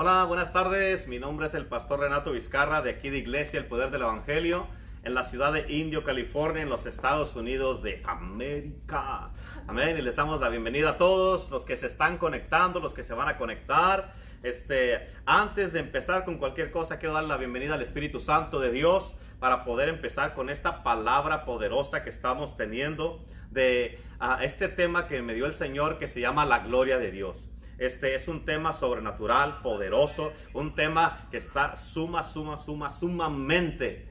Hola, buenas tardes. Mi nombre es el pastor Renato Vizcarra de aquí de Iglesia El Poder del Evangelio en la ciudad de Indio, California, en los Estados Unidos de América. Amén. Y les damos la bienvenida a todos los que se están conectando, los que se van a conectar. Este, antes de empezar con cualquier cosa, quiero dar la bienvenida al Espíritu Santo de Dios para poder empezar con esta palabra poderosa que estamos teniendo de ah, este tema que me dio el Señor que se llama la gloria de Dios. Este es un tema sobrenatural, poderoso, un tema que está suma, suma, suma, sumamente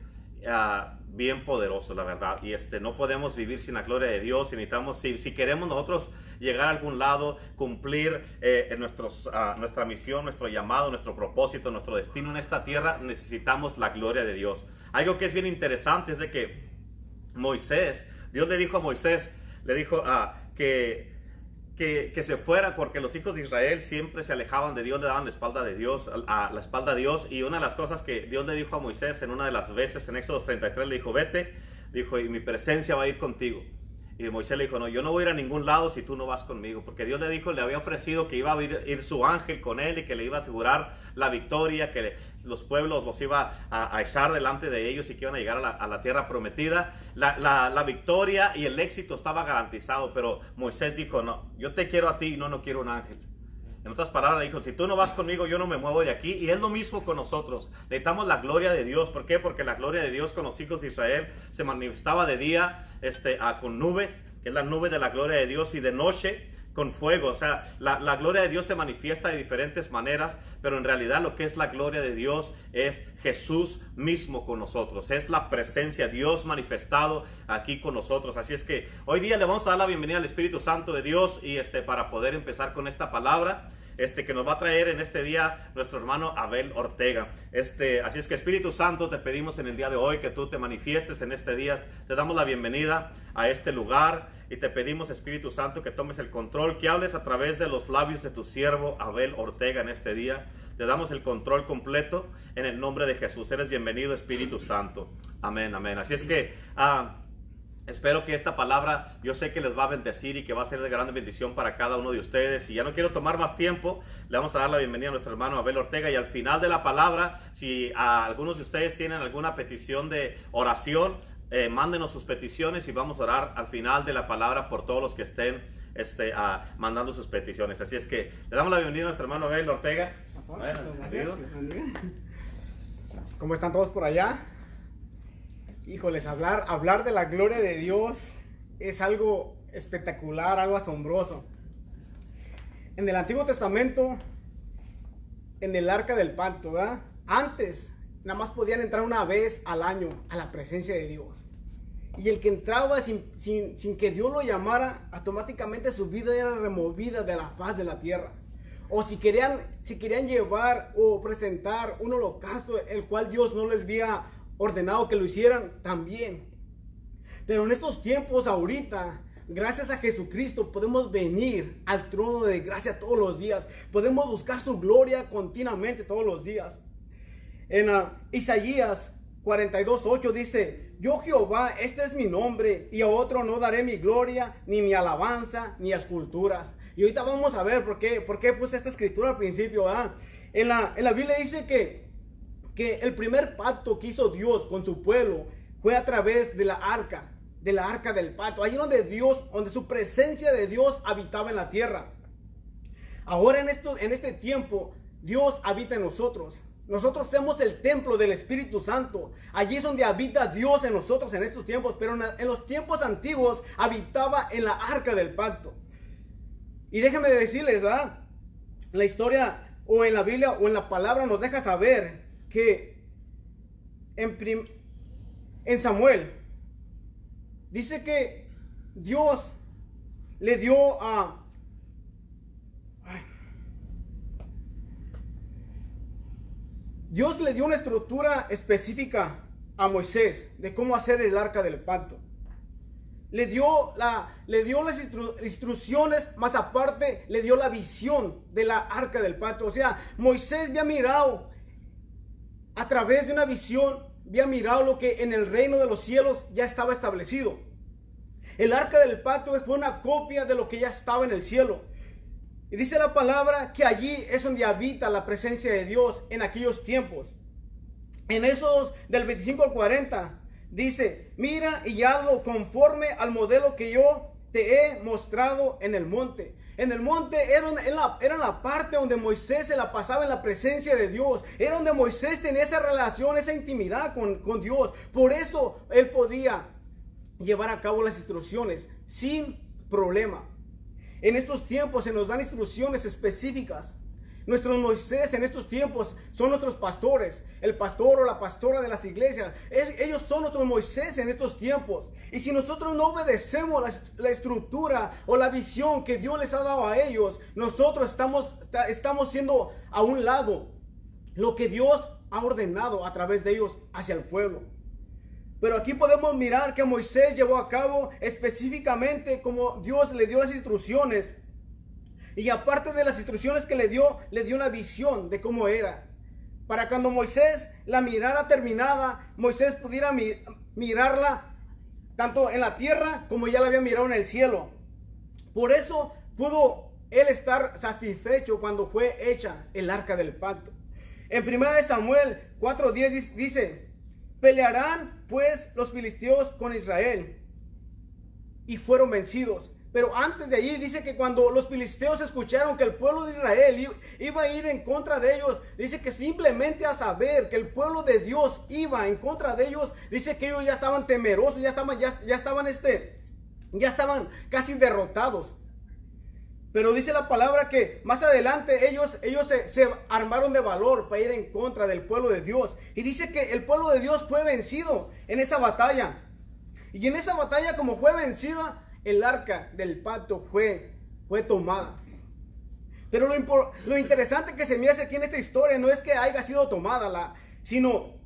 ah, bien poderoso, la verdad. Y este, no podemos vivir sin la gloria de Dios. necesitamos, si, queremos nosotros llegar a algún lado, cumplir eh, nuestros, ah, nuestra misión, nuestro llamado, nuestro propósito, nuestro destino en esta tierra, necesitamos la gloria de Dios. Algo que es bien interesante es de que Moisés, Dios le dijo a Moisés, le dijo ah, que que, se fuera porque los hijos de Israel siempre se alejaban de Dios, le daban la espalda de Dios, a, la espalda a Dios. Y una de las cosas que Dios le dijo a Moisés en una de las veces en Éxodo 33, le dijo, vete, dijo, y mi presencia va a ir contigo. Y Moisés le dijo, no, yo no voy a ir a ningún lado si tú no vas conmigo, porque Dios le dijo, le había ofrecido que iba a ir, su ángel con él y que le iba a asegurar la victoria, que los pueblos los iba a, echar delante de ellos y que iban a llegar a la, tierra prometida. La, la, victoria y el éxito estaba garantizado, pero Moisés dijo, no, yo te quiero a ti y no, no quiero un ángel. En otras palabras, dijo, si tú no vas conmigo, yo no me muevo de aquí. Y es lo mismo con nosotros. Necesitamos la gloria de Dios. ¿Por qué? Porque la gloria de Dios con los hijos de Israel se manifestaba de día este, con nubes, que es la nube de la gloria de Dios, y de noche con fuego. O sea, la, la, gloria de Dios se manifiesta de diferentes maneras, pero en realidad lo que es la gloria de Dios es Jesús mismo con nosotros. Es la presencia, Dios manifestado aquí con nosotros. Así es que hoy día le vamos a dar la bienvenida al Espíritu Santo de Dios y este para poder empezar con esta palabra este, que nos va a traer en este día nuestro hermano Abel Ortega. Este, así es que Espíritu Santo, te pedimos en el día de hoy que tú te manifiestes en este día. Te damos la bienvenida a este lugar y te pedimos, Espíritu Santo, que tomes el control, que hables a través de los labios de tu siervo Abel Ortega en este día. Te damos el control completo en el nombre de Jesús. Eres bienvenido, Espíritu Santo. Amén, amén. Así es que... Ah, Espero que esta palabra yo sé que les va a bendecir y que va a ser de gran bendición para cada uno de ustedes. Y ya no quiero tomar más tiempo, le vamos a dar la bienvenida a nuestro hermano Abel Ortega. Y al final de la palabra, si algunos de ustedes tienen alguna petición de oración, eh, mándenos sus peticiones y vamos a orar al final de la palabra por todos los que estén este, mandando sus peticiones. Así es que le damos la bienvenida a nuestro hermano Abel Ortega. ¿Cómo están todos por allá? Híjoles, hablar, hablar de la gloria de Dios es algo espectacular, algo asombroso. En el Antiguo Testamento, en el arca del pacto, ¿verdad? Antes, nada más podían entrar una vez al año a la presencia de Dios. Y el que entraba sin, sin, que Dios lo llamara, automáticamente su vida era removida de la faz de la tierra. O si querían, si querían llevar o presentar un holocausto, el cual Dios no les había ordenado que lo hicieran también. Pero en estos tiempos ahorita, gracias a Jesucristo, podemos venir al trono de gracia todos los días. Podemos buscar su gloria continuamente todos los días. En uh, Isaías 42.8 dice, yo Jehová, este es mi nombre, y a otro no daré mi gloria, ni mi alabanza, ni esculturas. Y ahorita vamos a ver por qué, por qué puse esta escritura al principio. En, la, en la Biblia dice que que el primer pacto que hizo Dios con su pueblo fue a través de la arca, de la arca del pacto, allí donde Dios, donde su presencia de Dios habitaba en la tierra. Ahora en, esto, en este tiempo, Dios habita en nosotros. Nosotros somos el templo del Espíritu Santo. Allí es donde habita Dios en nosotros en estos tiempos. Pero en, los tiempos antiguos habitaba en la arca del pacto. Y déjenme decirles, ¿verdad? La historia o en la Biblia o en la palabra nos deja saber que en, en Samuel dice que Dios le dio a... Dios le dio una estructura específica a Moisés de cómo hacer el arca del pacto. Le dio, la, le dio las instrucciones, más aparte le dio la visión de la arca del pacto. O sea, Moisés había mirado a través de una visión, había mirado lo que en el reino de los cielos ya estaba establecido. El arca del pacto fue una copia de lo que ya estaba en el cielo. Y dice la palabra que allí es donde habita la presencia de Dios en aquellos tiempos. En esos del 25 al 40 dice, mira y hazlo conforme al modelo que yo te he mostrado en el monte. En el monte era, la, la parte donde Moisés se la pasaba en la presencia de Dios. Era donde Moisés tenía esa relación, esa intimidad con, con Dios. Por eso él podía llevar a cabo las instrucciones sin problema. En estos tiempos se nos dan instrucciones específicas Nuestros Moisés en estos tiempos son nuestros pastores, el pastor o la pastora de las iglesias. ellos son nuestros Moisés en estos tiempos. Y si nosotros no obedecemos la, estructura o la visión que Dios les ha dado a ellos, nosotros estamos, estamos siendo a un lado lo que Dios ha ordenado a través de ellos hacia el pueblo. Pero aquí podemos mirar que Moisés llevó a cabo específicamente como Dios le dio las instrucciones y aparte de las instrucciones que le dio, le dio una visión de cómo era. Para cuando Moisés la mirara terminada, Moisés pudiera mirarla tanto en la tierra como ya la había mirado en el cielo. Por eso pudo él estar satisfecho cuando fue hecha el arca del pacto. En 1 Samuel 4:10 dice, pelearán pues los filisteos con Israel y fueron vencidos. Pero antes de allí dice que cuando los filisteos escucharon que el pueblo de Israel iba a ir en contra de ellos, dice que simplemente a saber que el pueblo de Dios iba en contra de ellos, dice que ellos ya estaban temerosos, ya estaban, ya, estaban este, ya estaban casi derrotados. Pero dice la palabra que más adelante ellos, ellos se, armaron de valor para ir en contra del pueblo de Dios. Y dice que el pueblo de Dios fue vencido en esa batalla. Y en esa batalla como fue vencida, el arca del pacto fue, fue tomada. Pero lo, lo, interesante que se me hace aquí en esta historia no es que haya sido tomada, la, sino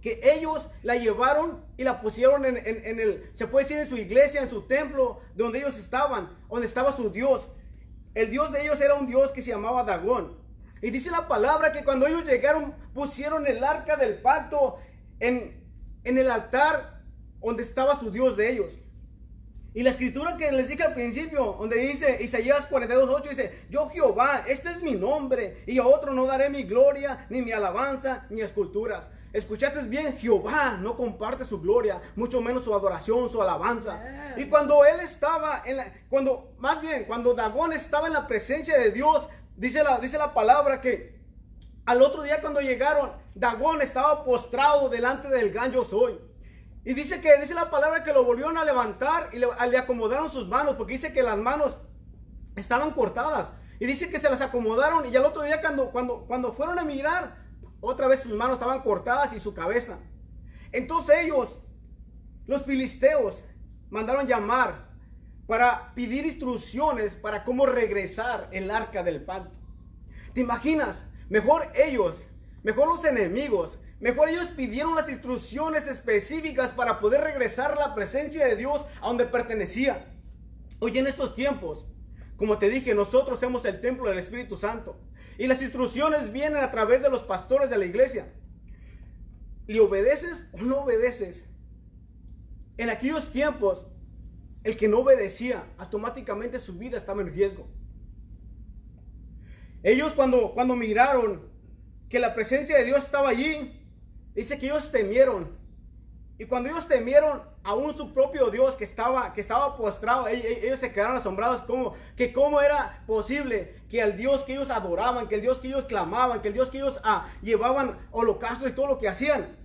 que ellos la llevaron y la pusieron en, en, el, se puede decir en su iglesia, en su templo, donde ellos estaban, donde estaba su Dios. El Dios de ellos era un Dios que se llamaba Dagón. Y dice la palabra que cuando ellos llegaron, pusieron el arca del pacto en, en el altar donde estaba su Dios de ellos. Y la escritura que les dije al principio, donde dice Isaías 42.8, dice, yo Jehová, este es mi nombre, y a otro no daré mi gloria, ni mi alabanza, ni esculturas. Escuchaste bien, Jehová no comparte su gloria, mucho menos su adoración, su alabanza. Y cuando él estaba, en la, cuando, más bien, cuando Dagón estaba en la presencia de Dios, dice la, dice la palabra que al otro día cuando llegaron, Dagón estaba postrado delante del gran yo soy. Y dice que dice la palabra que lo volvieron a levantar y le, acomodaron sus manos, porque dice que las manos estaban cortadas. Y dice que se las acomodaron y al otro día cuando, cuando, cuando fueron a mirar, otra vez sus manos estaban cortadas y su cabeza. Entonces ellos, los filisteos, mandaron llamar para pedir instrucciones para cómo regresar el arca del pacto. ¿Te imaginas? Mejor ellos, mejor los enemigos, Mejor ellos pidieron las instrucciones específicas para poder regresar a la presencia de Dios a donde pertenecía. Hoy en estos tiempos, como te dije, nosotros somos el templo del Espíritu Santo. Y las instrucciones vienen a través de los pastores de la iglesia. ¿Le obedeces o no obedeces? En aquellos tiempos, el que no obedecía, automáticamente su vida estaba en riesgo. Ellos cuando, cuando miraron que la presencia de Dios estaba allí, Dice que ellos temieron. Y cuando ellos temieron, aún su propio Dios que estaba, que estaba postrado, ellos, se quedaron asombrados como, que cómo era posible que el Dios que ellos adoraban, que el Dios que ellos clamaban, que el Dios que ellos ah, llevaban holocaustos y todo lo que hacían,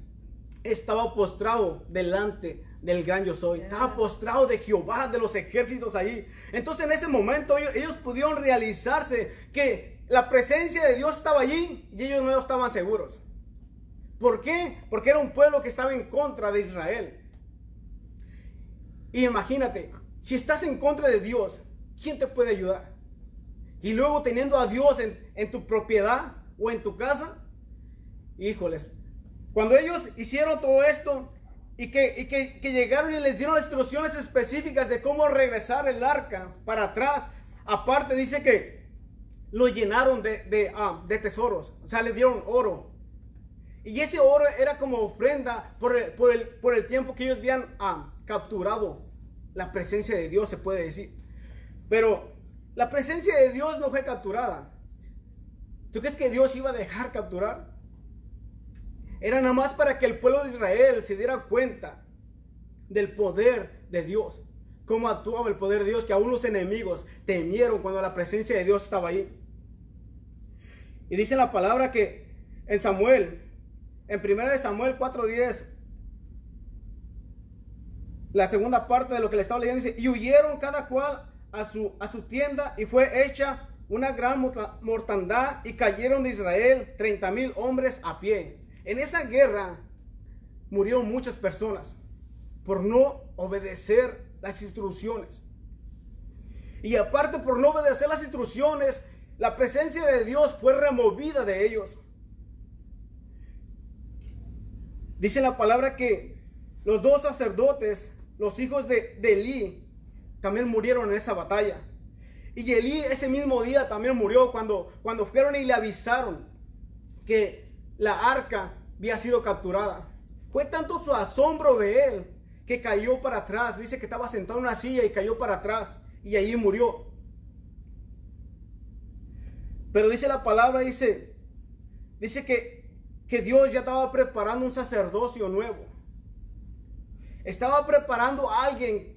estaba postrado delante del gran yo soy. Estaba postrado de Jehová, de los ejércitos ahí. Entonces en ese momento ellos, ellos pudieron realizarse que la presencia de Dios estaba allí y ellos no estaban seguros. ¿Por qué? Porque era un pueblo que estaba en contra de Israel. Y imagínate, si estás en contra de Dios, ¿quién te puede ayudar? Y luego teniendo a Dios en, tu propiedad o en tu casa, híjoles, cuando ellos hicieron todo esto y, que, que, llegaron y les dieron instrucciones específicas de cómo regresar el arca para atrás, aparte dice que lo llenaron de, de, ah, de tesoros, o sea, le dieron oro, y ese oro era como ofrenda por el, por el, tiempo que ellos habían ah, capturado la presencia de Dios, se puede decir. Pero la presencia de Dios no fue capturada. ¿Tú crees que Dios iba a dejar capturar? Era nada más para que el pueblo de Israel se diera cuenta del poder de Dios. Cómo actuaba el poder de Dios, que aún los enemigos temieron cuando la presencia de Dios estaba ahí. Y dice la palabra que en Samuel, en 1 Samuel 4:10, la segunda parte de lo que le estaba leyendo dice, y huyeron cada cual a su, a su tienda y fue hecha una gran mortandad y cayeron de Israel 30 mil hombres a pie. En esa guerra murieron muchas personas por no obedecer las instrucciones. Y aparte por no obedecer las instrucciones, la presencia de Dios fue removida de ellos. Dice la palabra que los dos sacerdotes, los hijos de, de Elí, también murieron en esa batalla. Y Elí ese mismo día también murió cuando, cuando fueron y le avisaron que la arca había sido capturada. Fue tanto su asombro de él que cayó para atrás. Dice que estaba sentado en una silla y cayó para atrás y allí murió. Pero dice la palabra, dice, dice que, que Dios ya estaba preparando un sacerdocio nuevo. Estaba preparando a alguien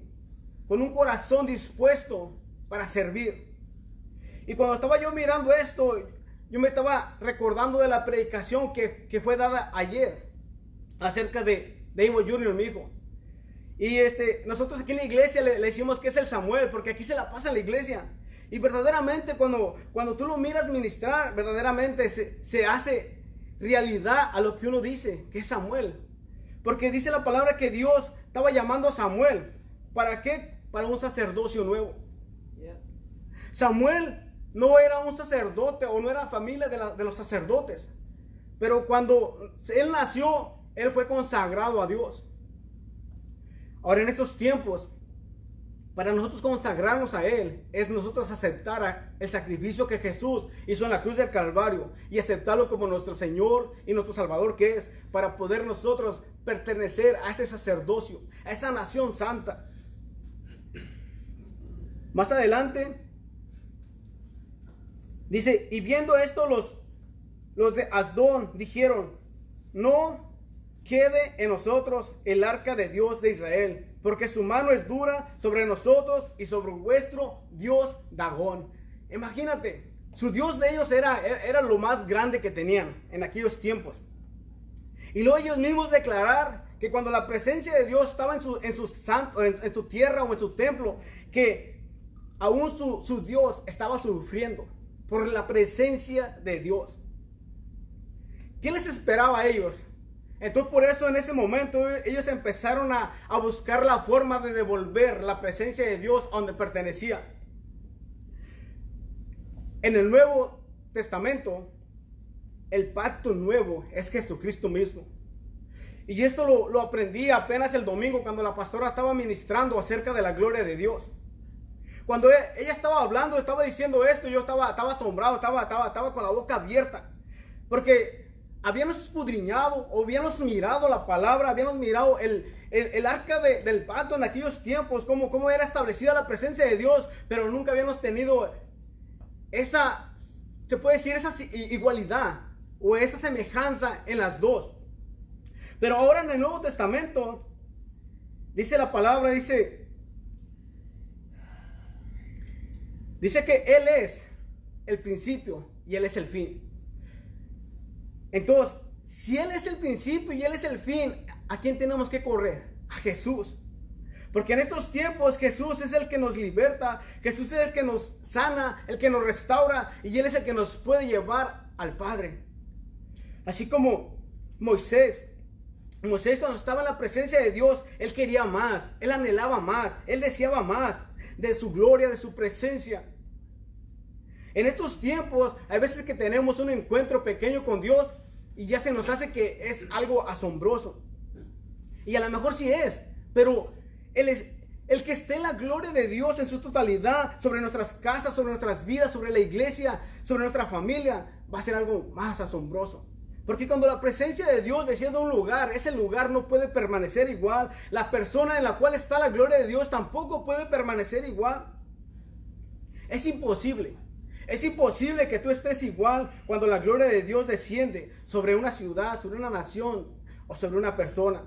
con un corazón dispuesto para servir. Y cuando estaba yo mirando esto, yo me estaba recordando de la predicación que, que fue dada ayer acerca de David Jr., mi hijo. Y este, nosotros aquí en la iglesia le, decimos que es el Samuel, porque aquí se la pasa la iglesia. Y verdaderamente cuando, cuando tú lo miras ministrar, verdaderamente se, se hace realidad a lo que uno dice, que es Samuel. Porque dice la palabra que Dios estaba llamando a Samuel. ¿Para qué? para un sacerdocio nuevo. Samuel no era un sacerdote o no era familia de, los sacerdotes, pero cuando él nació, él fue consagrado a Dios. Ahora en estos tiempos, para nosotros consagrarnos a Él, es nosotros aceptar el sacrificio que Jesús hizo en la cruz del Calvario y aceptarlo como nuestro Señor y nuestro Salvador que es, para poder nosotros pertenecer a ese sacerdocio, a esa nación santa. Más adelante, dice, y viendo esto los, los de Asdón dijeron, no quede en nosotros el arca de Dios de Israel, porque su mano es dura sobre nosotros y sobre vuestro Dios Dagón. Imagínate, su Dios de ellos era, era lo más grande que tenían en aquellos tiempos. Y luego ellos mismos declarar que cuando la presencia de Dios estaba en su, en su, santo, en su tierra o en su templo, que aún su, Dios estaba sufriendo por la presencia de Dios. ¿Qué les esperaba a ellos? Entonces por eso en ese momento ellos empezaron a, a, buscar la forma de devolver la presencia de Dios a donde pertenecía. En el Nuevo Testamento, el pacto nuevo es Jesucristo mismo. Y esto lo, lo aprendí apenas el domingo cuando la pastora estaba ministrando acerca de la gloria de Dios. Cuando e, ella estaba hablando, estaba diciendo esto, yo estaba, estaba asombrado, estaba, estaba, estaba con la boca abierta. Porque habíamos escudriñado, habíamos mirado la palabra, habíamos mirado el, el, arca del pacto en aquellos tiempos, cómo, cómo era establecida la presencia de Dios, pero nunca habíamos tenido esa, se puede decir, esa igualdad o esa semejanza en las dos. Pero ahora en el Nuevo Testamento, dice la palabra, dice, Dice que Él es el principio y Él es el fin. Entonces, si Él es el principio y Él es el fin, ¿a quién tenemos que correr? A Jesús. Porque en estos tiempos Jesús es el que nos liberta, Jesús es el que nos sana, el que nos restaura y Él es el que nos puede llevar al Padre. Así como Moisés, Moisés cuando estaba en la presencia de Dios, él quería más, él anhelaba más, él deseaba más de su gloria, de su presencia. En estos tiempos, hay veces que tenemos un encuentro pequeño con Dios y ya se nos hace que es algo asombroso. Y a lo mejor sí es, pero es el que esté la gloria de Dios en su totalidad sobre nuestras casas, sobre nuestras vidas, sobre la iglesia, sobre nuestra familia, va a ser algo más asombroso. Porque cuando la presencia de Dios desciende a un lugar, ese lugar no puede permanecer igual. La persona en la cual está la gloria de Dios tampoco puede permanecer igual. Es imposible. Es imposible que tú estés igual cuando la gloria de Dios desciende sobre una ciudad, sobre una nación o sobre una persona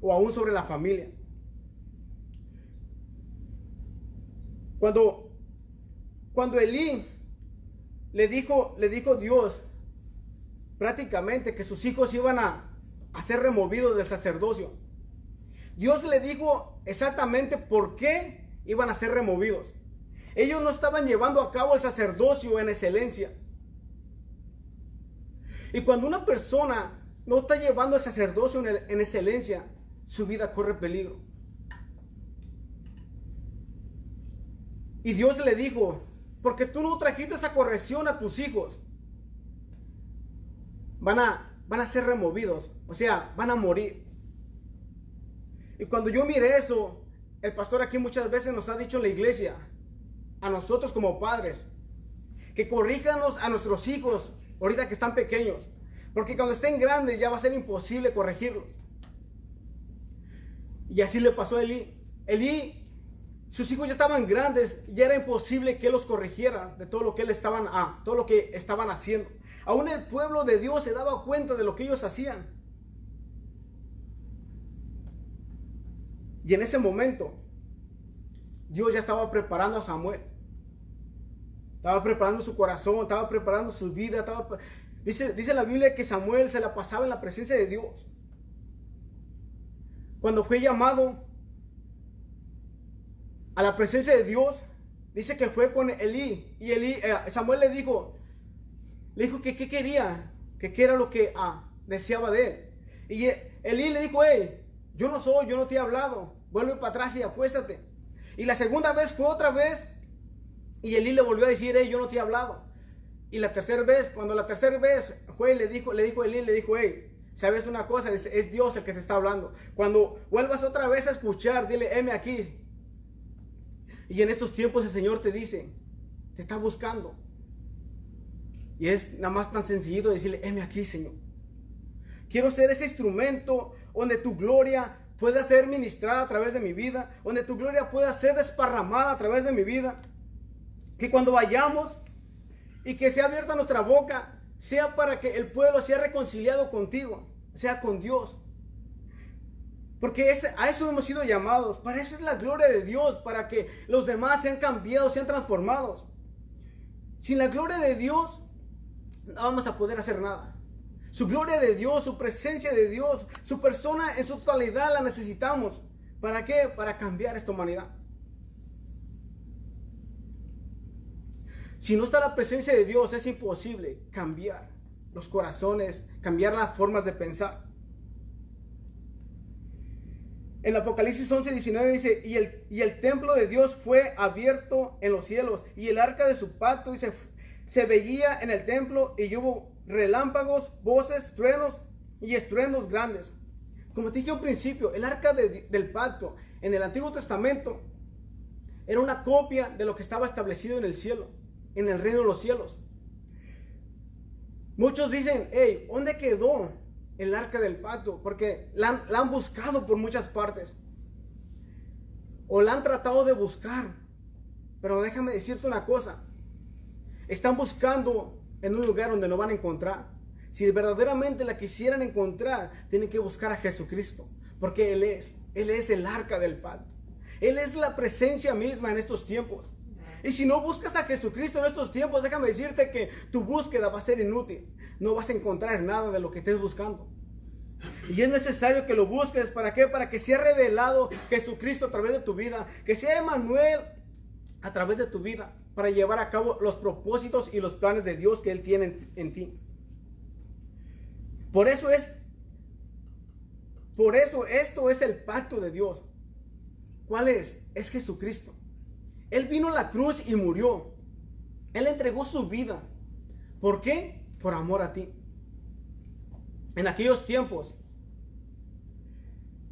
o aún sobre la familia. Cuando, cuando Elí le dijo, le dijo Dios prácticamente que sus hijos iban a, a ser removidos del sacerdocio. Dios le dijo exactamente por qué iban a ser removidos. Ellos no estaban llevando a cabo el sacerdocio en excelencia. Y cuando una persona no está llevando el sacerdocio en, en excelencia, su vida corre peligro. Y Dios le dijo, porque tú no trajiste esa corrección a tus hijos, van a, van a ser removidos, o sea, van a morir. Y cuando yo mire eso, el pastor aquí muchas veces nos ha dicho en la iglesia, a nosotros como padres, que corríjanos a nuestros hijos ahorita que están pequeños, porque cuando estén grandes ya va a ser imposible corregirlos. Y así le pasó a Elí. Elí, sus hijos ya estaban grandes, y era imposible que los corrigiera de todo lo que él estaban, ah, todo lo que estaban haciendo. Aún el pueblo de Dios se daba cuenta de lo que ellos hacían. Y en ese momento, Dios ya estaba preparando a Samuel. Estaba preparando su corazón, estaba preparando su vida. Dice, dice la Biblia que Samuel se la pasaba en la presencia de Dios. Cuando fue llamado a la presencia de Dios, dice que fue con Elí. Y Elí, eh, Samuel le dijo, le dijo que qué quería, que qué era lo que ah, deseaba de él. Y Elí le dijo, hey, yo no soy, yo no te he hablado, vuelve para atrás y acuéstate. Y la segunda vez fue otra vez, y Elí le volvió a decir, hey, yo no te he hablado. Y la tercera vez, cuando la tercera vez fue, le dijo, le dijo Elí, le dijo, hey, ¿sabes una cosa? Es, es, Dios el que te está hablando. Cuando vuelvas otra vez a escuchar, dile, heme aquí. Y en estos tiempos el Señor te dice, te está buscando. Y es nada más tan sencillito decirle, heme aquí, Señor. Quiero ser ese instrumento donde tu gloria pueda ser ministrada a través de mi vida, donde tu gloria pueda ser desparramada a través de mi vida. Que cuando vayamos y que sea abierta nuestra boca, sea para que el pueblo sea reconciliado contigo, sea con Dios. Porque a eso hemos sido llamados, para eso es la gloria de Dios, para que los demás sean cambiados, sean transformados. Sin la gloria de Dios, no vamos a poder hacer nada. Su gloria de Dios, su presencia de Dios, su persona en su totalidad la necesitamos. ¿Para qué? Para cambiar esta humanidad. Si no está la presencia de Dios, es imposible cambiar los corazones, cambiar las formas de pensar. En Apocalipsis 11, 19 dice, y el, y el templo de Dios fue abierto en los cielos, y el arca de su pacto y se, veía en el templo y hubo relámpagos, voces, truenos y estruendos grandes. Como te dije al principio, el arca del pacto en el Antiguo Testamento era una copia de lo que estaba establecido en el cielo, en el reino de los cielos. Muchos dicen, hey, ¿dónde quedó el arca del pacto? Porque la han buscado por muchas partes. O la han tratado de buscar. Pero déjame decirte una cosa. Están buscando en un lugar donde no van a encontrar. Si verdaderamente la quisieran encontrar, tienen que buscar a Jesucristo, porque Él es, Él es el arca del pacto. Él es la presencia misma en estos tiempos. Y si no buscas a Jesucristo en estos tiempos, déjame decirte que tu búsqueda va a ser inútil. No vas a encontrar nada de lo que estés buscando. Y es necesario que lo busques. ¿Para qué? Para que sea revelado Jesucristo a través de tu vida. Que sea Emanuel a través de tu vida para llevar a cabo los propósitos y los planes de Dios que Él tiene en, ti. Por eso es, por eso esto es el pacto de Dios. ¿Cuál es? Es Jesucristo. Él vino a la cruz y murió. Él entregó su vida. ¿Por qué? Por amor a ti. En aquellos tiempos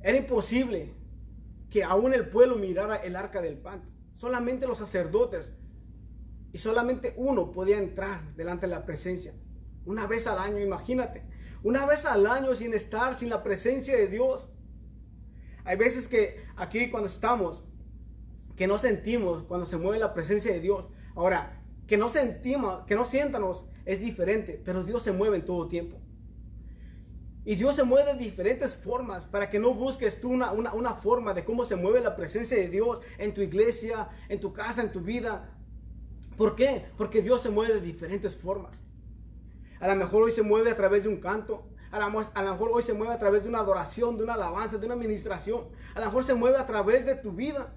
era imposible que aún el pueblo mirara el arca del pacto. Solamente los sacerdotes y solamente uno podía entrar delante de la presencia. Una vez al año, imagínate. Una vez al año sin estar, sin la presencia de Dios. Hay veces que aquí cuando estamos, que no sentimos cuando se mueve la presencia de Dios. Ahora, que no sentimos, que no siéntanos es diferente, pero Dios se mueve en todo tiempo. Y Dios se mueve de diferentes formas para que no busques tú una, una, una, forma de cómo se mueve la presencia de Dios en tu iglesia, en tu casa, en tu vida. ¿Por qué? Porque Dios se mueve de diferentes formas. A lo mejor hoy se mueve a través de un canto. A lo, mejor hoy se mueve a través de una adoración, de una alabanza, de una administración. A lo mejor se mueve a través de tu vida.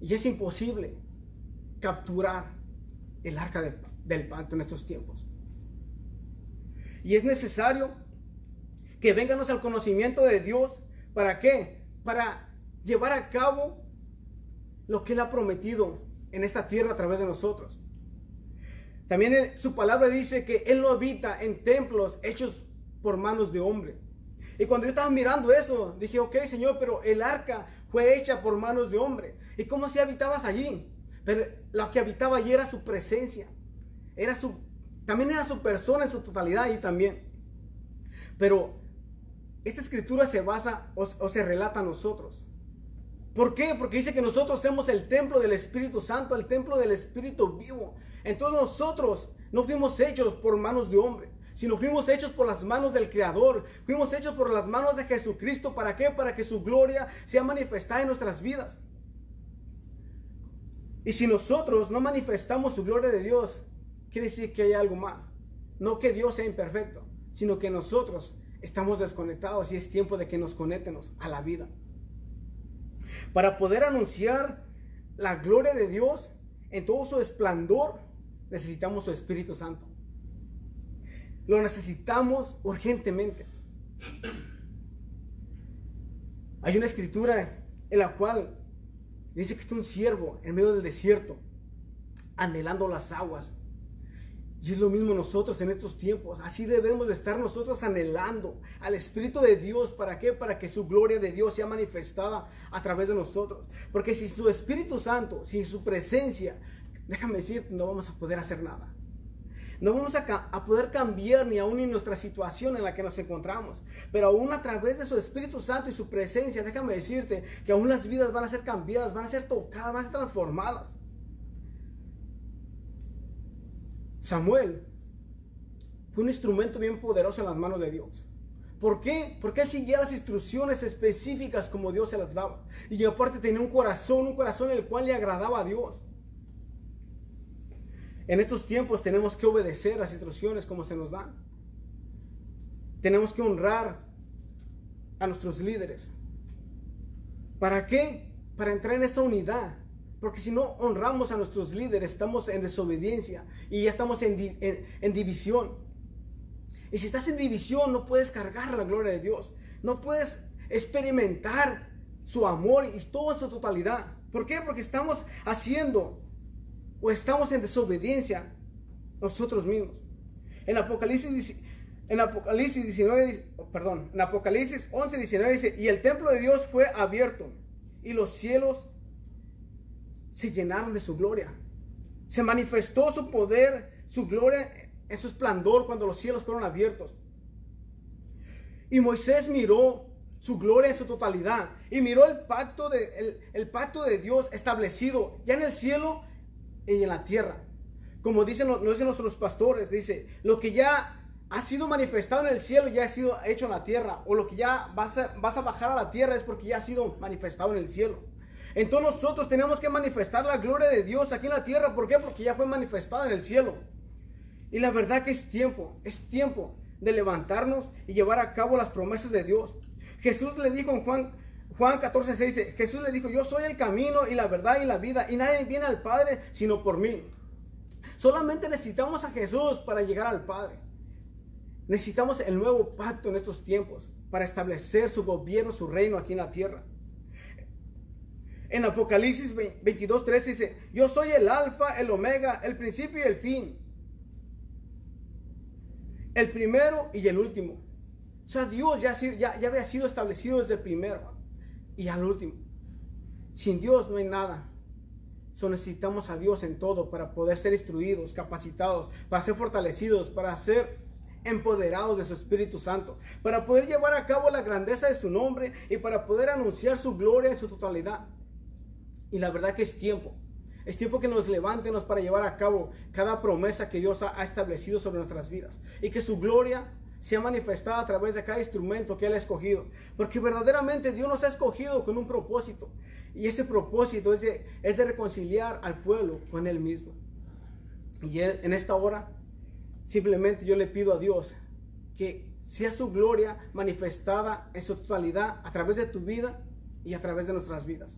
Y es imposible capturar el arca de, del pacto en estos tiempos. Y es necesario que vengamos al conocimiento de Dios. ¿Para qué? Para llevar a cabo lo que Él ha prometido en esta tierra a través de nosotros. También su palabra dice que Él no habita en templos hechos por manos de hombre. Y cuando yo estaba mirando eso, dije, ok, Señor, pero el arca fue hecha por manos de hombre. ¿Y cómo si habitabas allí? Pero lo que habitaba allí era su presencia. Era su, también era su persona en su totalidad ahí también. Pero esta escritura se basa o, o se relata a nosotros. ¿Por qué? Porque dice que nosotros somos el templo del Espíritu Santo, el templo del Espíritu vivo. Entonces nosotros no fuimos hechos por manos de hombre, sino fuimos hechos por las manos del Creador. Fuimos hechos por las manos de Jesucristo. ¿Para qué? Para que su gloria sea manifestada en nuestras vidas. Y si nosotros no manifestamos su gloria de Dios, quiere decir que hay algo mal. No que Dios sea imperfecto, sino que nosotros estamos desconectados y es tiempo de que nos conectemos a la vida. Para poder anunciar la gloria de Dios en todo su esplendor, necesitamos su Espíritu Santo. Lo necesitamos urgentemente. Hay una escritura en la cual dice que está un siervo en medio del desierto, anhelando las aguas. Y es lo mismo nosotros en estos tiempos. Así debemos de estar nosotros anhelando al Espíritu de Dios. ¿Para qué? Para que su gloria de Dios sea manifestada a través de nosotros. Porque si su Espíritu Santo, sin su presencia, déjame decir, no vamos a poder hacer nada. No vamos a, poder cambiar ni aún en nuestra situación en la que nos encontramos. Pero aún a través de su Espíritu Santo y su presencia, déjame decirte que aún las vidas van a ser cambiadas, van a ser tocadas, van a ser transformadas. Samuel fue un instrumento bien poderoso en las manos de Dios. ¿Por qué? Porque él seguía las instrucciones específicas como Dios se las daba. Y aparte tenía un corazón, un corazón en el cual le agradaba a Dios. En estos tiempos tenemos que obedecer las instrucciones como se nos dan. Tenemos que honrar a nuestros líderes. ¿Para qué? Para entrar en esa unidad. Porque si no honramos a nuestros líderes, estamos en desobediencia y ya estamos en, en, división. Y si estás en división, no puedes cargar la gloria de Dios. No puedes experimentar su amor y todo en su totalidad. ¿Por qué? Porque estamos haciendo o estamos en desobediencia nosotros mismos. En Apocalipsis, en Apocalipsis 19, perdón, en Apocalipsis 11, 19 dice, y el templo de Dios fue abierto y los cielos se llenaron de su gloria. Se manifestó su poder, su gloria su esplendor cuando los cielos fueron abiertos. Y Moisés miró su gloria en su totalidad y miró el pacto de, el, pacto de Dios establecido ya en el cielo y en la tierra. Como dicen, nos dicen nuestros pastores, dice, lo que ya ha sido manifestado en el cielo ya ha sido hecho en la tierra, o lo que ya vas a, vas a bajar a la tierra es porque ya ha sido manifestado en el cielo. Entonces nosotros tenemos que manifestar la gloria de Dios aquí en la tierra. ¿Por qué? Porque ya fue manifestada en el cielo. Y la verdad que es tiempo, es tiempo de levantarnos y llevar a cabo las promesas de Dios. Jesús le dijo en Juan, Juan 14, 6, dice, Jesús le dijo, yo soy el camino y la verdad y la vida y nadie viene al Padre sino por mí. Solamente necesitamos a Jesús para llegar al Padre. Necesitamos el nuevo pacto en estos tiempos para establecer su gobierno, su reino aquí en la tierra. En Apocalipsis 22, 3 dice, yo soy el alfa, el omega, el principio y el fin. El primero y el último. O sea, Dios ya, ya había sido establecido desde el primero y al último. Sin Dios no hay nada. So necesitamos a Dios en todo para poder ser instruidos, capacitados, para ser fortalecidos, para ser empoderados de su Espíritu Santo, para poder llevar a cabo la grandeza de su nombre y para poder anunciar su gloria en su totalidad. Y la verdad que es tiempo Es tiempo que nos levantemos para llevar a cabo cada promesa que Dios ha establecido sobre nuestras vidas. Y que su gloria sea manifestada a través de cada instrumento que Él ha escogido. Porque verdaderamente Dios nos ha escogido con un propósito. Y ese propósito es de reconciliar al pueblo con Él mismo. Y en esta hora, simplemente yo le pido a Dios que sea su gloria manifestada en su totalidad a través de tu vida y a través de nuestras vidas.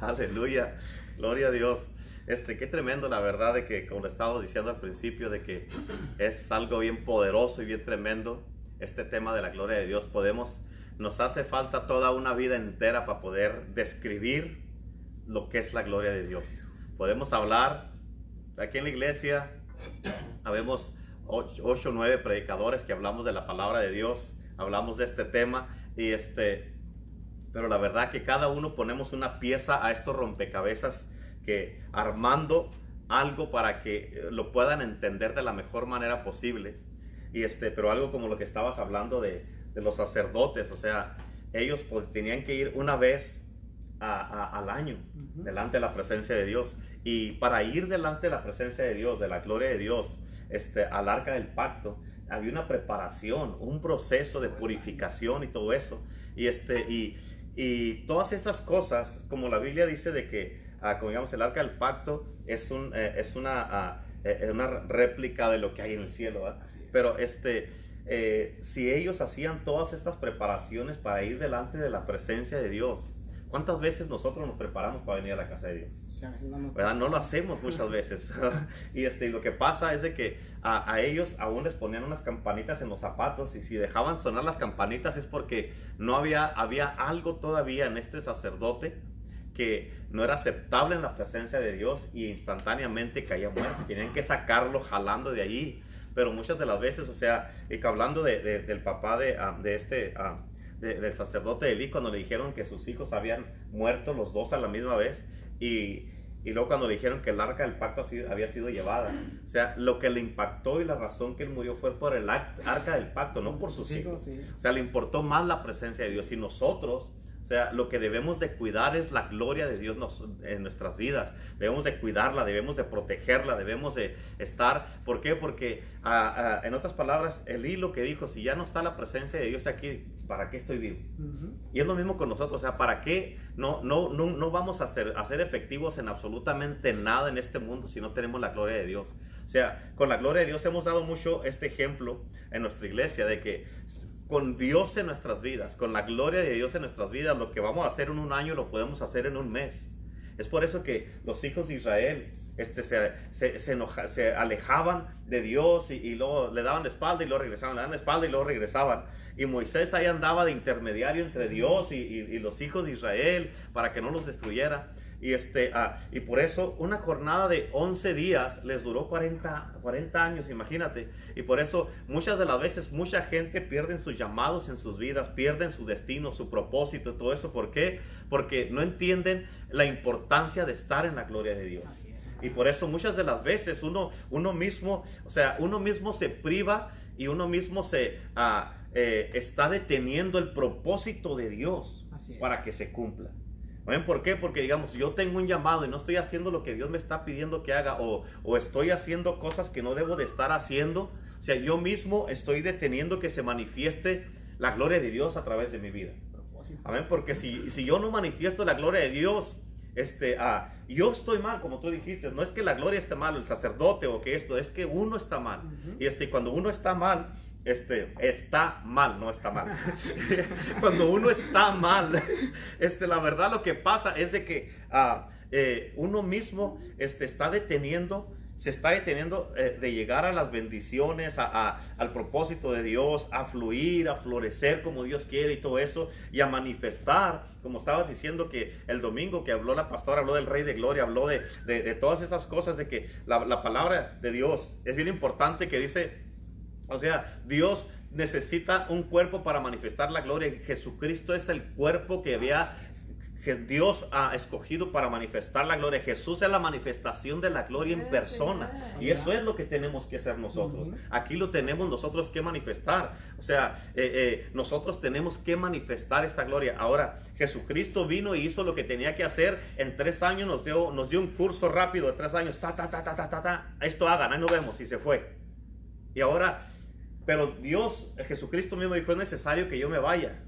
Aleluya, gloria a Dios. Este, qué tremendo la verdad de que, como le estábamos diciendo al principio, de que es algo bien poderoso y bien tremendo este tema de la gloria de Dios. Podemos, nos hace falta toda una vida entera para poder describir lo que es la gloria de Dios. Podemos hablar, aquí en la iglesia, habemos ocho o nueve predicadores que hablamos de la palabra de Dios, hablamos de este tema y este, pero la verdad que cada uno ponemos una pieza a estos rompecabezas que armando algo para que eh, lo puedan entender de la mejor manera posible. Y este, pero algo como lo que estabas hablando de, de los sacerdotes, o sea, ellos tenían que ir una vez al año delante de la presencia de Dios. Y para ir delante de la presencia de Dios, de la gloria de Dios, este, al arca del pacto, había una preparación, un proceso de purificación y todo eso. Y, este, y, y todas esas cosas, como la Biblia dice de que como digamos, el arca del pacto es, un, eh, es una, ah, eh, una réplica de lo que hay en el cielo. Pero este, eh, si ellos hacían todas estas preparaciones para ir delante de la presencia de Dios, ¿Cuántas veces nosotros nos preparamos para venir a la casa de Dios? ¿Verdad? No lo hacemos muchas veces. y este, lo que pasa es de que a, a, ellos aún les ponían unas campanitas en los zapatos y si dejaban sonar las campanitas es porque no había, había algo todavía en este sacerdote que no era aceptable en la presencia de Dios y instantáneamente caía muerto. Tenían que sacarlo jalando de allí. Pero muchas de las veces, o sea, y que hablando de, del papá de, ah, de este, uh, del sacerdote Eli, cuando le dijeron que sus hijos habían muerto los dos a la misma vez, y, y luego cuando le dijeron que el arca del pacto había sido llevada. O sea, lo que le impactó y la razón que él murió fue por el arca del pacto, no por sus hijos. O sea, le importó más la presencia de Dios. Y nosotros sea, lo que debemos de cuidar es la gloria de Dios en nuestras vidas. Debemos de cuidarla, debemos de protegerla, debemos de estar. ¿Por qué? Porque, ah, ah, en otras palabras, el hilo que dijo, si ya no está la presencia de Dios aquí, ¿para qué estoy vivo? Y es lo mismo con nosotros. O sea, ¿para qué no, no, no, no vamos a ser, a ser efectivos en absolutamente nada en este mundo si no tenemos la gloria de Dios? O sea, con la gloria de Dios hemos dado mucho este ejemplo en nuestra iglesia de que con Dios en nuestras vidas, con la gloria de Dios en nuestras vidas, lo que vamos a hacer en un año lo podemos hacer en un mes. Es por eso que los hijos de Israel este, se, se, alejaban de Dios y, luego le daban espalda y luego regresaban, le daban la espalda y luego regresaban. Y Moisés ahí andaba de intermediario entre Dios y los hijos de Israel para que no los destruyera. Y, este, ah, y por eso una jornada de 11 días les duró 40, 40 años, imagínate. Y por eso muchas de las veces mucha gente pierde sus llamados en sus vidas, pierden su destino, su propósito, todo eso. ¿Por qué? Porque no entienden la importancia de estar en la gloria de Dios. Y por eso muchas de las veces uno, uno mismo, o sea, uno mismo se priva y uno mismo se ah, eh, está deteniendo el propósito de Dios para que se cumpla. ¿Ven por qué? Porque digamos, yo tengo un llamado y no estoy haciendo lo que Dios me está pidiendo que haga o, estoy haciendo cosas que no debo de estar haciendo. O sea, yo mismo estoy deteniendo que se manifieste la gloria de Dios a través de mi vida. Amén, porque si, si yo no manifiesto la gloria de Dios, este, ah, yo estoy mal, como tú dijiste, no es que la gloria esté mal, el sacerdote o que esto, es que uno está mal. Y este, cuando uno está mal, este, está mal, no está mal. Cuando uno está mal, este, la verdad lo que pasa es de que eh, uno mismo este, está deteniendo, se está deteniendo eh, de llegar a las bendiciones, a, al propósito de Dios, a fluir, a florecer como Dios quiere y todo eso, y a manifestar, como estabas diciendo que el domingo que habló la pastora, habló del Rey de Gloria, habló de, de, todas esas cosas, de que la palabra de Dios es bien importante que dice o sea, Dios necesita un cuerpo para manifestar la gloria. Jesucristo es el cuerpo que había que Dios ha escogido para manifestar la gloria. Jesús es la manifestación de la gloria en persona. Y eso es lo que tenemos que hacer nosotros. Aquí lo tenemos nosotros que manifestar. O sea, eh, eh, nosotros tenemos que manifestar esta gloria. Ahora, Jesucristo vino y hizo lo que tenía que hacer. En tres años nos dio, nos dio un curso rápido de tres años. Ta, ta, ta, ta, ta, ta, ta. Esto hagan, ahí nos vemos. Y se fue. Y ahora, pero Dios, Jesucristo mismo dijo, es necesario que yo me vaya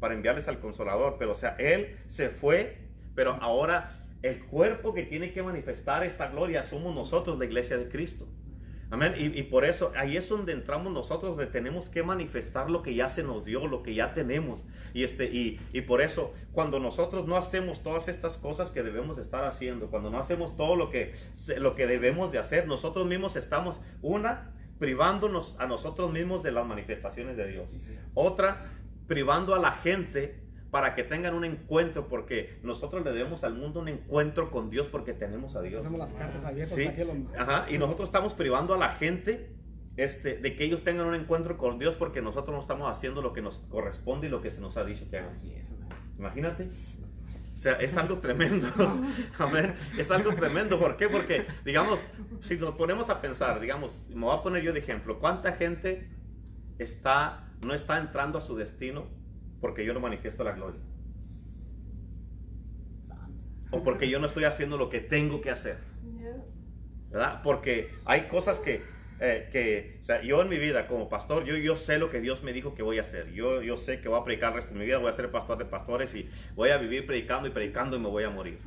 para enviarles al consolador. Pero o sea, Él se fue, pero ahora el cuerpo que tiene que manifestar esta gloria somos nosotros, la iglesia de Cristo. Amén. Y, por eso ahí es donde entramos nosotros, donde tenemos que manifestar lo que ya se nos dio, lo que ya tenemos. Y, este, y, y por eso, cuando nosotros no hacemos todas estas cosas que debemos estar haciendo, cuando no hacemos todo lo que, lo que debemos de hacer, nosotros mismos estamos, una, privándonos a nosotros mismos de las manifestaciones de Dios. Otra, privando a la gente para que tengan un encuentro, porque nosotros le debemos al mundo un encuentro con Dios porque tenemos a Dios. Hacemos las cartas abiertas ¿Sí? Ajá, y nosotros estamos privando a la gente este, de que ellos tengan un encuentro con Dios porque nosotros no estamos haciendo lo que nos corresponde y lo que se nos ha dicho que hagan. Así es, Imagínate. O sea, es algo tremendo. Amén. Es algo tremendo. ¿Por qué? Porque, digamos, si nos ponemos a pensar, digamos, me voy a poner yo de ejemplo, ¿cuánta gente está no está entrando a su destino porque yo no manifiesto la gloria. O porque yo no estoy haciendo lo que tengo que hacer. ¿Verdad? Porque hay cosas que, eh, que o sea, yo en mi vida como pastor, yo, yo sé lo que Dios me dijo que voy a hacer. Yo, yo sé que voy a predicar el resto de mi vida, voy a ser pastor de pastores y voy a vivir predicando y predicando y me voy a morir.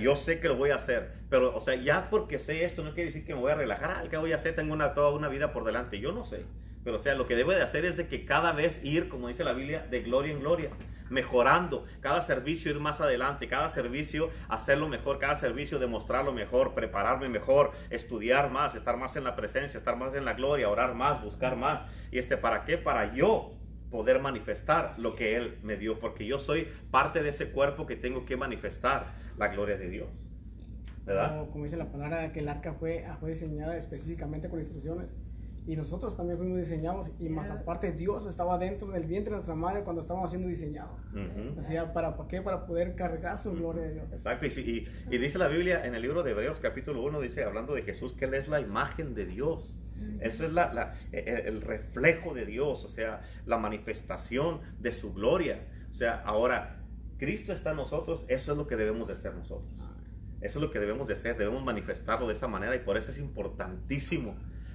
Yo sé que lo voy a hacer, pero, o sea, ya porque sé esto no quiere decir que me voy a relajar. Ah, ¿qué voy a hacer? Tengo una, toda una vida por delante. Yo no sé. Pero o sea, lo que debe de hacer es de que cada vez ir, como dice la Biblia, de gloria en gloria, mejorando. Cada servicio ir más adelante, cada servicio hacerlo mejor, cada servicio demostrarlo mejor, prepararme mejor, estudiar más, estar más en la presencia, estar más en la gloria, orar más, buscar más. ¿Y este para qué? Para yo poder manifestar lo que Él me dio, porque yo soy parte de ese cuerpo que tengo que manifestar la gloria de Dios. ¿Verdad? Como, dice la palabra, que el arca fue, fue diseñada específicamente con instrucciones y nosotros también fuimos diseñados y más aparte Dios estaba dentro del vientre de nuestra madre cuando estábamos siendo diseñados. O sea, ¿para, ¿para, qué? Para poder cargar su gloria de Dios. Exacto. Y, y, dice la Biblia en el libro de Hebreos capítulo 1, dice, hablando de Jesús, que Él es la imagen de Dios. Ese es la, la, el, reflejo de Dios, o sea, la manifestación de su gloria. O sea, ahora, Cristo está en nosotros, eso es lo que debemos de ser nosotros. Eso es lo que debemos de ser, debemos manifestarlo de esa manera y por eso es importantísimo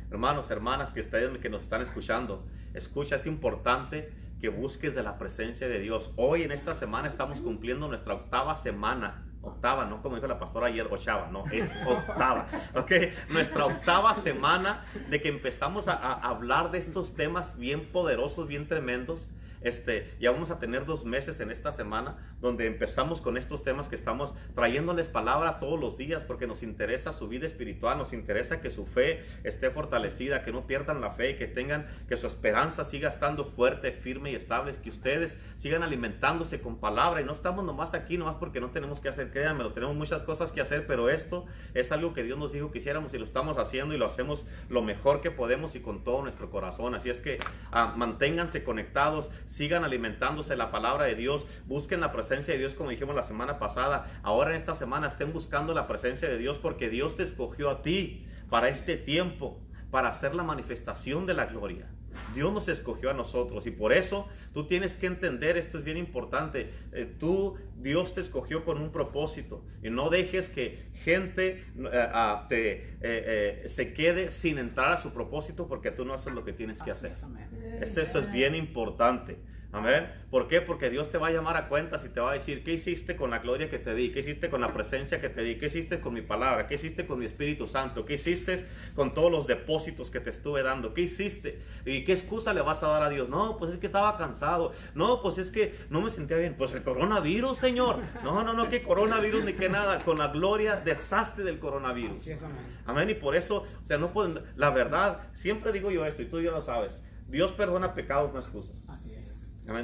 hermanos, hermanas que, estén, que nos están escuchando, escucha, es importante que busques de la presencia de Dios. Hoy en esta semana estamos cumpliendo nuestra octava semana. Octava, no como dijo la pastora ayer, ochava, no, es octava. Ok, nuestra octava semana de que empezamos a, a hablar de estos temas bien poderosos, bien tremendos este, ya vamos a tener dos meses en esta semana donde empezamos con estos temas que estamos trayéndoles palabra todos los días porque nos interesa su vida espiritual, nos interesa que su fe esté fortalecida, que no pierdan la fe, que tengan, que su esperanza siga estando fuerte, firme y estable, que ustedes sigan alimentándose con palabra y no estamos nomás aquí, nomás porque no tenemos que hacer, créanme, tenemos muchas cosas que hacer, pero esto es algo que Dios nos dijo que hiciéramos y lo estamos haciendo y lo hacemos lo mejor que podemos y con todo nuestro corazón. Así es que ah, manténganse conectados, sigan alimentándose la palabra de Dios, busquen la presencia de Dios como dijimos la semana pasada. Ahora en esta semana estén buscando la presencia de Dios porque Dios te escogió a ti para este tiempo, para hacer la manifestación de la gloria. Dios nos escogió a nosotros y por eso tú tienes que entender, esto es bien importante, eh, tú, Dios te escogió con un propósito y no dejes que gente eh, te, eh, se quede sin entrar a su propósito porque tú no haces lo que tienes que hacer. Es, eso es bien importante. Amén. ¿Por qué? Porque Dios te va a llamar a cuentas y te va a decir, ¿qué hiciste con la gloria que te di? ¿Qué hiciste con la presencia que te di? ¿Qué hiciste con mi palabra? ¿Qué hiciste con mi Espíritu Santo? ¿Qué hiciste con todos los depósitos que te estuve dando? ¿Qué hiciste? ¿Y qué excusa le vas a dar a Dios? No, pues es que estaba cansado. No, pues es que no me sentía bien. Pues el coronavirus, Señor. No, no, no, que coronavirus ni que nada. Con la gloria desastre del coronavirus. amén. Y por eso, o sea, no pueden, la verdad, siempre digo yo esto y tú ya lo sabes. Dios perdona pecados, no excusas. Así es.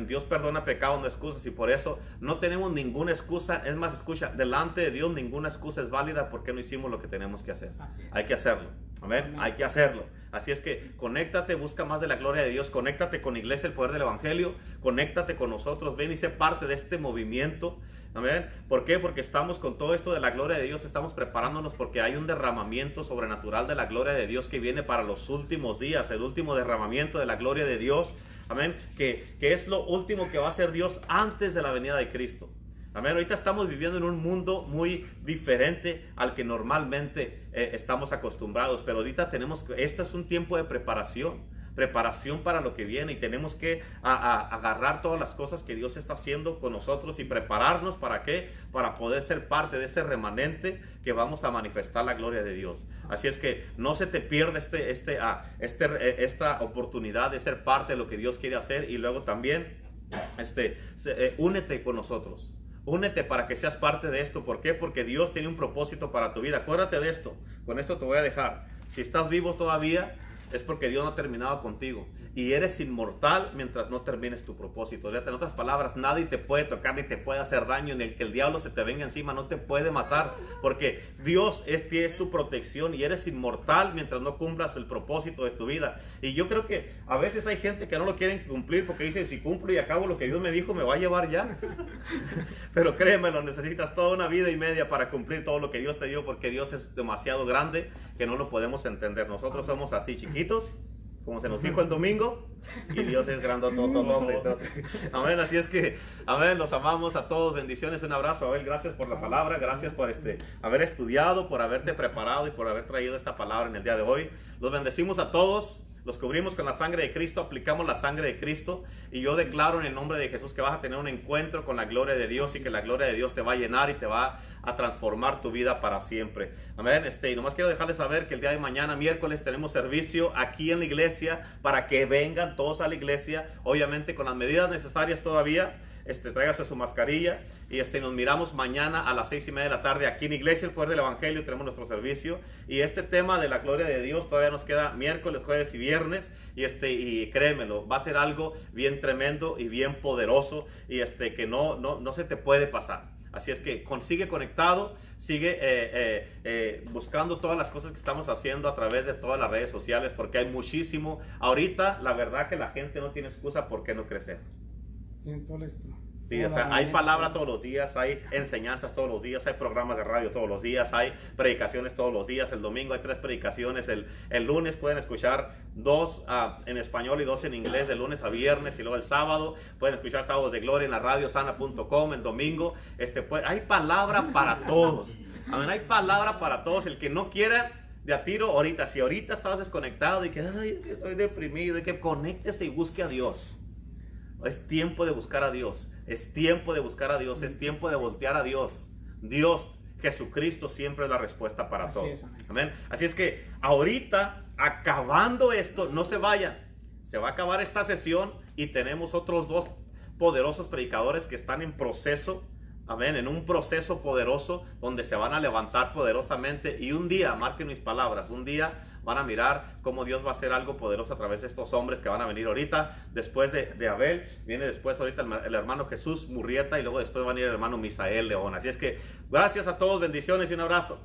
Dios perdona pecados, no excusas, y por eso no tenemos ninguna excusa. Es más, escucha, delante de Dios ninguna excusa es válida porque no hicimos lo que tenemos que hacer. Hay que hacerlo. Amén. Hay que hacerlo. Así es que conéctate, busca más de la gloria de Dios, conéctate con Iglesia, el poder del Evangelio, conéctate con nosotros, ven y sé parte de este movimiento. Amén. ¿Por qué? Porque estamos con todo esto de la gloria de Dios, estamos preparándonos porque hay un derramamiento sobrenatural de la gloria de Dios que viene para los últimos días, el último derramamiento de la gloria de Dios. Amén. Que, que es lo último que va a hacer Dios antes de la venida de Cristo. Amén. Ahorita estamos viviendo en un mundo muy diferente al que normalmente eh, estamos acostumbrados, pero ahorita tenemos, esto es un tiempo de preparación preparación para lo que viene y tenemos que agarrar todas las cosas que Dios está haciendo con nosotros y prepararnos para qué? Para poder ser parte de ese remanente que vamos a manifestar la gloria de Dios. Así es que no se te pierda este, este, ah, este, eh, esta oportunidad de ser parte de lo que Dios quiere hacer y luego también este, eh, únete con nosotros. Únete para que seas parte de esto. ¿Por qué? Porque Dios tiene un propósito para tu vida. Acuérdate de esto. Con esto te voy a dejar. Si estás vivo todavía, es porque Dios no ha terminado contigo. Y eres inmortal mientras no termines tu propósito. En otras palabras, nadie te puede tocar ni te puede hacer daño, ni el que el diablo se te venga encima no te puede matar. Porque Dios es, tu protección y eres inmortal mientras no cumplas el propósito de tu vida. Y yo creo que a veces hay gente que no lo quieren cumplir porque dicen, si cumplo y acabo lo que Dios me dijo, me va a llevar ya. Pero créeme, lo necesitas toda una vida y media para cumplir todo lo que Dios te dio porque Dios es demasiado grande que no lo podemos entender. Nosotros somos así chiquitos como se nos dijo el domingo, y Dios es grandotototote. Amén, así es que, amén, los amamos a todos, bendiciones, un abrazo, Abel, gracias por la palabra, gracias por este, haber estudiado, por haberte preparado y por haber traído esta palabra en el día de hoy. Los bendecimos a todos. Los cubrimos con la sangre de Cristo, aplicamos la sangre de Cristo y yo declaro en el nombre de Jesús que vas a tener un encuentro con la gloria de Dios y que la gloria de Dios te va a llenar y te va a transformar tu vida para siempre. Amén. Este, y nomás quiero dejarles saber que el día de mañana, miércoles, tenemos servicio aquí en la iglesia para que vengan todos a la iglesia, obviamente con las medidas necesarias todavía este, tráigase su mascarilla y este, nos miramos mañana a las seis y media de la tarde aquí en Iglesia, el Poder del Evangelio, tenemos nuestro servicio y este tema de la gloria de Dios todavía nos queda miércoles, jueves y viernes y, este, y créemelo, va a ser algo bien tremendo y bien poderoso y este, que no, no, no se te puede pasar. Así es que sigue conectado, sigue eh, eh, eh, buscando todas las cosas que estamos haciendo a través de todas las redes sociales, porque hay muchísimo. Ahorita, la verdad que la gente no tiene excusa por qué no crecer. Sí, o sea, hay palabra todos los días, hay enseñanzas todos los días, hay programas de radio todos los días, hay predicaciones todos los días. El domingo hay tres predicaciones. El, el lunes pueden escuchar dos ah, en español y dos en inglés, de lunes a viernes. Y luego el sábado pueden escuchar sábados de gloria en la radio sana.com. El domingo, este, pues, hay palabra para todos. Amén, hay palabra para todos. El que no quiera de a tiro ahorita, si ahorita estás desconectado y que estoy deprimido, y que conéctese y busque a Dios. Es tiempo de buscar a Dios. Es tiempo de buscar a Dios. Es tiempo de voltear a Dios. Dios, Jesucristo siempre es la respuesta para todo. amén. Así es que ahorita, acabando esto, no se vayan. Se va a acabar esta sesión y tenemos otros dos poderosos predicadores que están en proceso Amén, en un proceso poderoso donde se van a levantar poderosamente y un día, marquen mis palabras, un día van a mirar cómo Dios va a hacer algo poderoso a través de estos hombres que van a venir ahorita. Después de, Abel, viene después ahorita el, hermano Jesús Murrieta y luego después va a venir el hermano Misael León. Así es que gracias a todos, bendiciones y un abrazo.